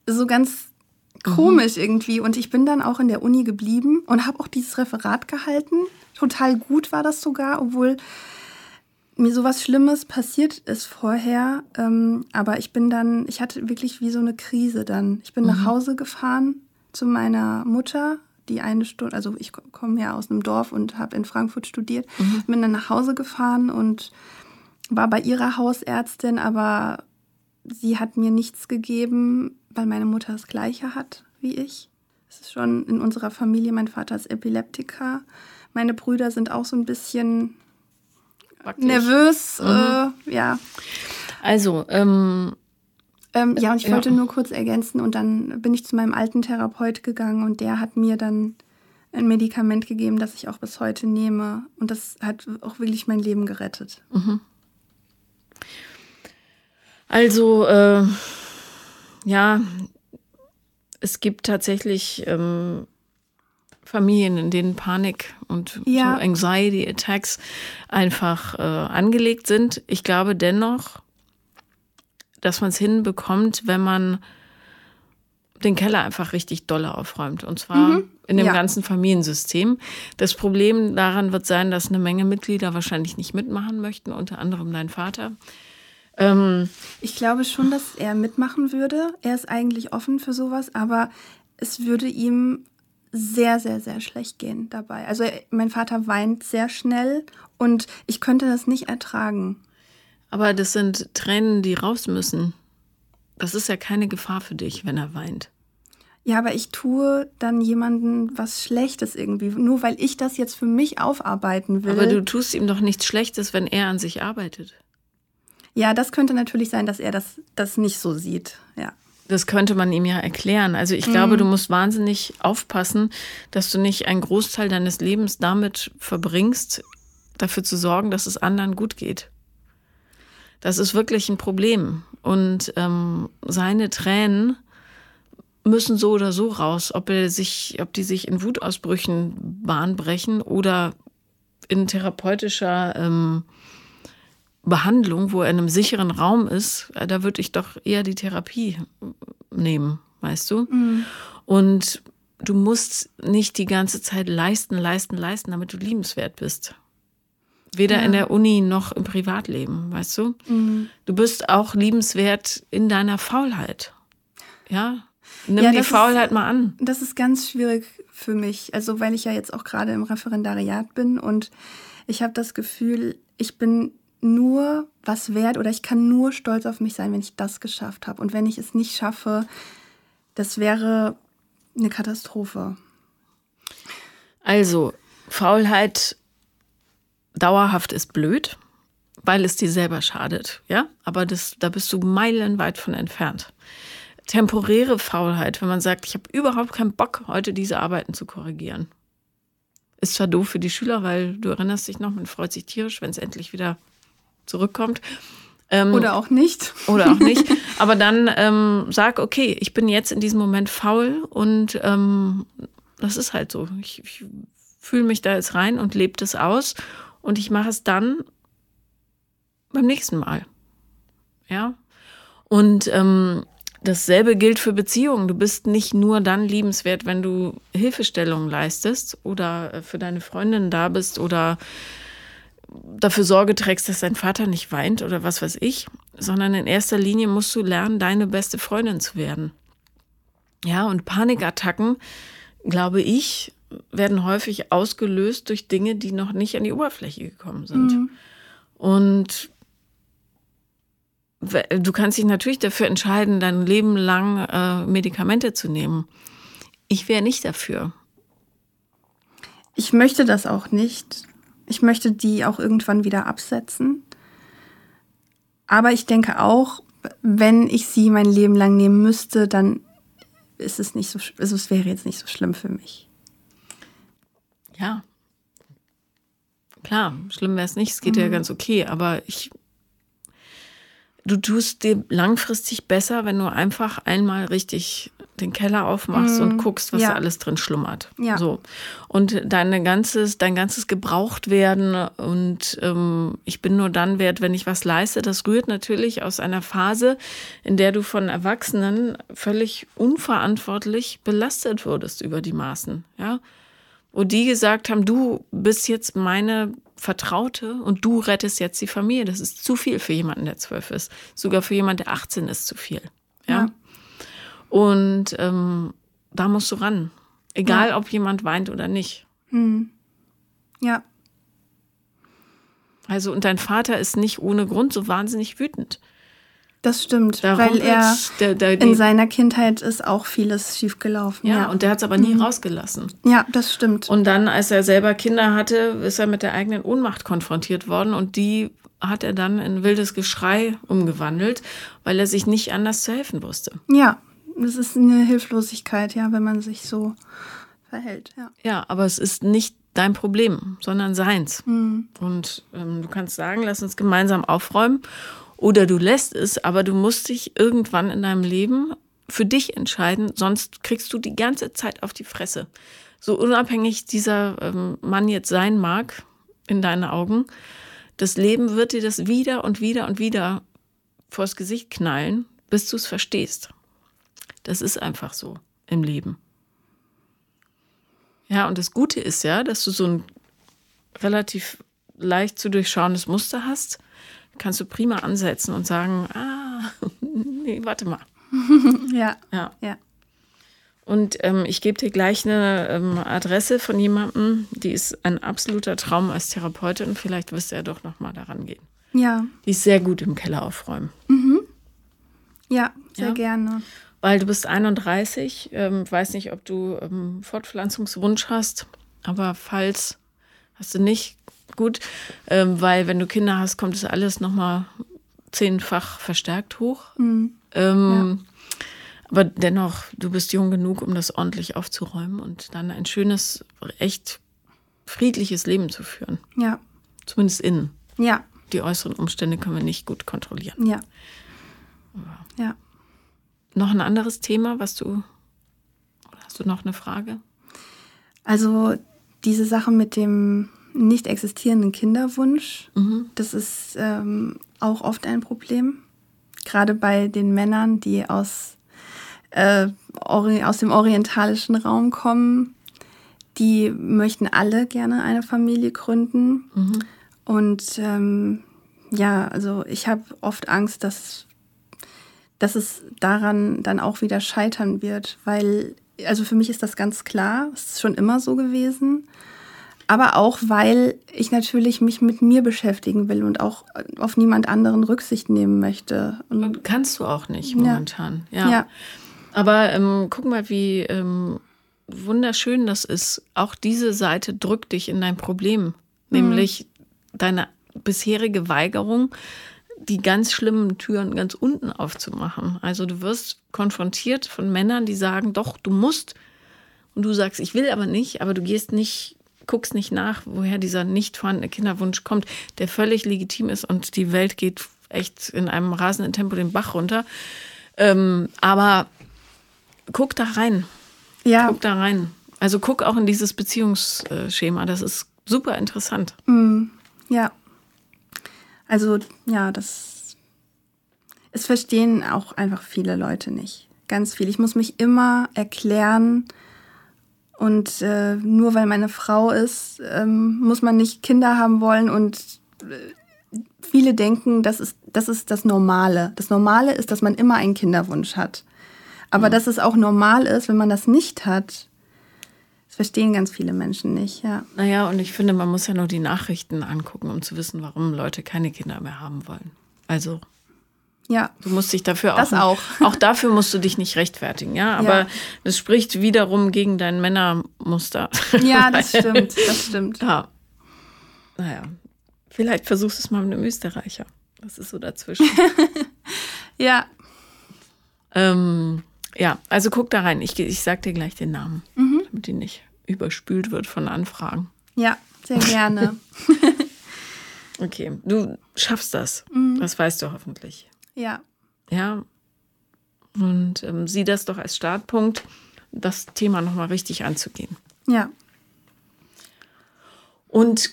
So ganz komisch mhm. irgendwie. Und ich bin dann auch in der Uni geblieben und habe auch dieses Referat gehalten. Total gut war das sogar, obwohl mir sowas Schlimmes passiert ist vorher, ähm, aber ich bin dann, ich hatte wirklich wie so eine Krise dann. Ich bin mhm. nach Hause gefahren zu meiner Mutter, die eine Stunde, also ich komme ja aus einem Dorf und habe in Frankfurt studiert, mhm. bin dann nach Hause gefahren und war bei ihrer Hausärztin, aber sie hat mir nichts gegeben, weil meine Mutter das gleiche hat wie ich. Es ist schon in unserer Familie, mein Vater ist Epileptiker. Meine Brüder sind auch so ein bisschen Praktisch. nervös, mhm. äh, ja. Also, ähm, ähm, ja, und ich wollte nur kurz ergänzen und dann bin ich zu meinem alten Therapeut gegangen und der hat mir dann ein Medikament gegeben, das ich auch bis heute nehme. Und das hat auch wirklich mein Leben gerettet. Mhm. Also, äh, ja, es gibt tatsächlich ähm, Familien, in denen Panik und ja. so Anxiety-Attacks einfach äh, angelegt sind. Ich glaube dennoch, dass man es hinbekommt, wenn man den Keller einfach richtig dolle aufräumt. Und zwar mhm. in dem ja. ganzen Familiensystem. Das Problem daran wird sein, dass eine Menge Mitglieder wahrscheinlich nicht mitmachen möchten, unter anderem dein Vater. Ähm, ich glaube schon, dass er mitmachen würde. Er ist eigentlich offen für sowas, aber es würde ihm sehr, sehr, sehr schlecht gehen dabei. Also mein Vater weint sehr schnell und ich könnte das nicht ertragen. Aber das sind Tränen, die raus müssen. Das ist ja keine Gefahr für dich, wenn er weint. Ja, aber ich tue dann jemandem was Schlechtes irgendwie, nur weil ich das jetzt für mich aufarbeiten will. Aber du tust ihm doch nichts Schlechtes, wenn er an sich arbeitet. Ja, das könnte natürlich sein, dass er das, das nicht so sieht, ja. Das könnte man ihm ja erklären. Also ich mhm. glaube, du musst wahnsinnig aufpassen, dass du nicht einen Großteil deines Lebens damit verbringst, dafür zu sorgen, dass es anderen gut geht. Das ist wirklich ein Problem. Und ähm, seine Tränen müssen so oder so raus, ob er sich, ob die sich in Wutausbrüchen bahnbrechen oder in therapeutischer ähm, Behandlung, wo er in einem sicheren Raum ist, äh, da würde ich doch eher die Therapie nehmen, weißt du? Mhm. Und du musst nicht die ganze Zeit leisten, leisten, leisten, damit du liebenswert bist. Weder ja. in der Uni noch im Privatleben, weißt du? Mhm. Du bist auch liebenswert in deiner Faulheit. Ja? Nimm ja, die Faulheit ist, mal an. Das ist ganz schwierig für mich. Also, weil ich ja jetzt auch gerade im Referendariat bin und ich habe das Gefühl, ich bin nur was wert oder ich kann nur stolz auf mich sein, wenn ich das geschafft habe. Und wenn ich es nicht schaffe, das wäre eine Katastrophe. Also, Faulheit dauerhaft ist blöd, weil es dir selber schadet, ja? Aber das, da bist du meilenweit von entfernt. Temporäre Faulheit, wenn man sagt, ich habe überhaupt keinen Bock, heute diese Arbeiten zu korrigieren. Ist zwar doof für die Schüler, weil du erinnerst dich noch, man freut sich tierisch, wenn es endlich wieder zurückkommt. Ähm, oder auch nicht. Oder auch nicht. Aber dann ähm, sag, okay, ich bin jetzt in diesem Moment faul und ähm, das ist halt so. Ich, ich fühle mich da jetzt rein und lebe das aus und ich mache es dann beim nächsten Mal. Ja. Und ähm, dasselbe gilt für Beziehungen. Du bist nicht nur dann liebenswert, wenn du Hilfestellungen leistest oder äh, für deine Freundin da bist oder dafür Sorge trägst, dass dein Vater nicht weint oder was weiß ich, sondern in erster Linie musst du lernen, deine beste Freundin zu werden. Ja, und Panikattacken, glaube ich, werden häufig ausgelöst durch Dinge, die noch nicht an die Oberfläche gekommen sind. Mhm. Und du kannst dich natürlich dafür entscheiden, dein Leben lang äh, Medikamente zu nehmen. Ich wäre nicht dafür. Ich möchte das auch nicht. Ich möchte die auch irgendwann wieder absetzen. Aber ich denke auch, wenn ich sie mein Leben lang nehmen müsste, dann ist es nicht so, also es wäre jetzt nicht so schlimm für mich. Ja. Klar, schlimm wäre es nicht, es geht mhm. ja ganz okay, aber ich du tust dir langfristig besser, wenn du einfach einmal richtig den Keller aufmachst mm, und guckst, was ja. da alles drin schlummert. Ja. So. Und dein ganzes, dein ganzes Gebrauchtwerden und ähm, ich bin nur dann wert, wenn ich was leiste, das rührt natürlich aus einer Phase, in der du von Erwachsenen völlig unverantwortlich belastet wurdest über die Maßen. Ja. Wo die gesagt haben, du bist jetzt meine Vertraute und du rettest jetzt die Familie. Das ist zu viel für jemanden, der zwölf ist. Sogar für jemanden, der 18 ist, zu viel. Ja. ja. Und ähm, da musst du ran. Egal, ja. ob jemand weint oder nicht. Hm. Ja. Also, und dein Vater ist nicht ohne Grund so wahnsinnig wütend. Das stimmt, da weil er der, der, in seiner Kindheit ist auch vieles schiefgelaufen. Ja, ja. und der hat es aber nie mhm. rausgelassen. Ja, das stimmt. Und dann, als er selber Kinder hatte, ist er mit der eigenen Ohnmacht konfrontiert worden und die hat er dann in wildes Geschrei umgewandelt, weil er sich nicht anders zu helfen wusste. Ja, das ist eine Hilflosigkeit, ja, wenn man sich so verhält. Ja, ja aber es ist nicht dein Problem, sondern seins. Mhm. Und ähm, du kannst sagen, lass uns gemeinsam aufräumen oder du lässt es, aber du musst dich irgendwann in deinem Leben für dich entscheiden, sonst kriegst du die ganze Zeit auf die Fresse. So unabhängig dieser ähm, Mann jetzt sein mag, in deinen Augen, das Leben wird dir das wieder und wieder und wieder vors Gesicht knallen, bis du es verstehst. Das ist einfach so im Leben. Ja, und das Gute ist ja, dass du so ein relativ leicht zu durchschauendes Muster hast kannst du prima ansetzen und sagen, ah, nee, warte mal. ja. Ja. ja. Und ähm, ich gebe dir gleich eine ähm, Adresse von jemandem, die ist ein absoluter Traum als Therapeutin. Vielleicht wirst du ja doch noch mal daran gehen. Ja. Die ist sehr gut im Keller aufräumen. Mhm. Ja, sehr ja? gerne. Weil du bist 31, ähm, weiß nicht, ob du ähm, Fortpflanzungswunsch hast, aber falls hast du nicht, gut, ähm, weil wenn du Kinder hast, kommt es alles nochmal zehnfach verstärkt hoch. Mhm. Ähm, ja. Aber dennoch, du bist jung genug, um das ordentlich aufzuräumen und dann ein schönes, echt friedliches Leben zu führen. Ja. Zumindest innen. Ja. Die äußeren Umstände können wir nicht gut kontrollieren. Ja. Ja. Noch ein anderes Thema, was du. Hast du noch eine Frage? Also diese Sache mit dem nicht existierenden Kinderwunsch. Mhm. Das ist ähm, auch oft ein Problem. Gerade bei den Männern, die aus, äh, aus dem orientalischen Raum kommen. Die möchten alle gerne eine Familie gründen. Mhm. Und ähm, ja, also ich habe oft Angst, dass, dass es daran dann auch wieder scheitern wird, weil, also für mich ist das ganz klar, es ist schon immer so gewesen aber auch, weil ich natürlich mich mit mir beschäftigen will und auch auf niemand anderen Rücksicht nehmen möchte. Und kannst du auch nicht momentan. Ja. ja. ja. Aber ähm, guck mal, wie ähm, wunderschön das ist. Auch diese Seite drückt dich in dein Problem, nämlich mhm. deine bisherige Weigerung, die ganz schlimmen Türen ganz unten aufzumachen. Also du wirst konfrontiert von Männern, die sagen, doch, du musst. Und du sagst, ich will aber nicht, aber du gehst nicht guckst nicht nach, woher dieser nicht vorhandene Kinderwunsch kommt, der völlig legitim ist und die Welt geht echt in einem rasenden Tempo den Bach runter. Ähm, aber guck da rein. Ja. Guck da rein. Also guck auch in dieses Beziehungsschema. Das ist super interessant. Mm, ja. Also, ja, das. Es verstehen auch einfach viele Leute nicht. Ganz viel. Ich muss mich immer erklären, und äh, nur weil meine Frau ist, ähm, muss man nicht Kinder haben wollen. Und äh, viele denken, das ist, das ist das Normale. Das Normale ist, dass man immer einen Kinderwunsch hat. Aber mhm. dass es auch normal ist, wenn man das nicht hat, das verstehen ganz viele Menschen nicht, ja. Naja, und ich finde, man muss ja nur die Nachrichten angucken, um zu wissen, warum Leute keine Kinder mehr haben wollen. Also ja. Du musst dich dafür das auch. Auch dafür musst du dich nicht rechtfertigen, ja. Aber ja. das spricht wiederum gegen dein Männermuster. Ja, das stimmt. Das stimmt. Ja. Naja. Vielleicht versuchst du es mal mit einem Österreicher. Das ist so dazwischen. ja. Ähm, ja, also guck da rein. Ich, ich sag dir gleich den Namen, mhm. damit die nicht überspült wird von Anfragen. Ja, sehr gerne. okay, du schaffst das. Mhm. Das weißt du hoffentlich. Ja. Ja. Und ähm, sieh das doch als Startpunkt, das Thema nochmal richtig anzugehen. Ja. Und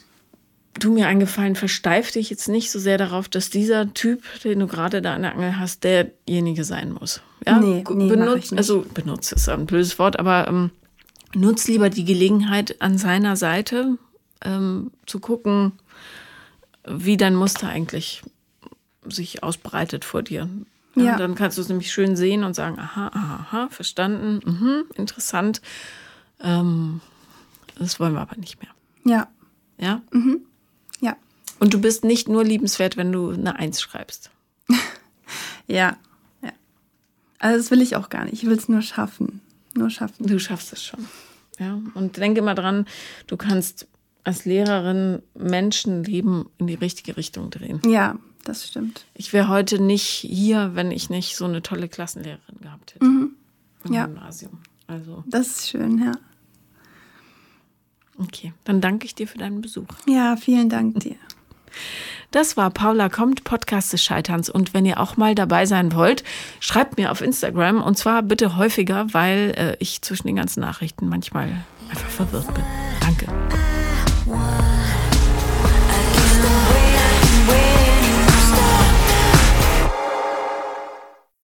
du mir eingefallen, versteif dich jetzt nicht so sehr darauf, dass dieser Typ, den du gerade da an der Angel hast, derjenige sein muss. Ja? Nee, nee benutzt, also benutzt ist ein blödes Wort, aber ähm, nutz lieber die Gelegenheit an seiner Seite ähm, zu gucken, wie dein Muster eigentlich sich ausbreitet vor dir. Ja, ja. Dann kannst du es nämlich schön sehen und sagen, aha, aha, aha verstanden, mhm, interessant. Ähm, das wollen wir aber nicht mehr. Ja. Ja? Mhm. Ja. Und du bist nicht nur liebenswert, wenn du eine Eins schreibst. ja. ja. Also das will ich auch gar nicht. Ich will es nur schaffen. Nur schaffen. Du schaffst es schon. Ja. Und denke immer dran, du kannst als Lehrerin Menschenleben in die richtige Richtung drehen. Ja, das stimmt. Ich wäre heute nicht hier, wenn ich nicht so eine tolle Klassenlehrerin gehabt hätte. Mhm. Im ja. Gymnasium. Also. Das ist schön, ja. Okay, dann danke ich dir für deinen Besuch. Ja, vielen Dank dir. Das war Paula kommt, Podcast des Scheiterns. Und wenn ihr auch mal dabei sein wollt, schreibt mir auf Instagram und zwar bitte häufiger, weil äh, ich zwischen den ganzen Nachrichten manchmal einfach verwirrt bin. Danke.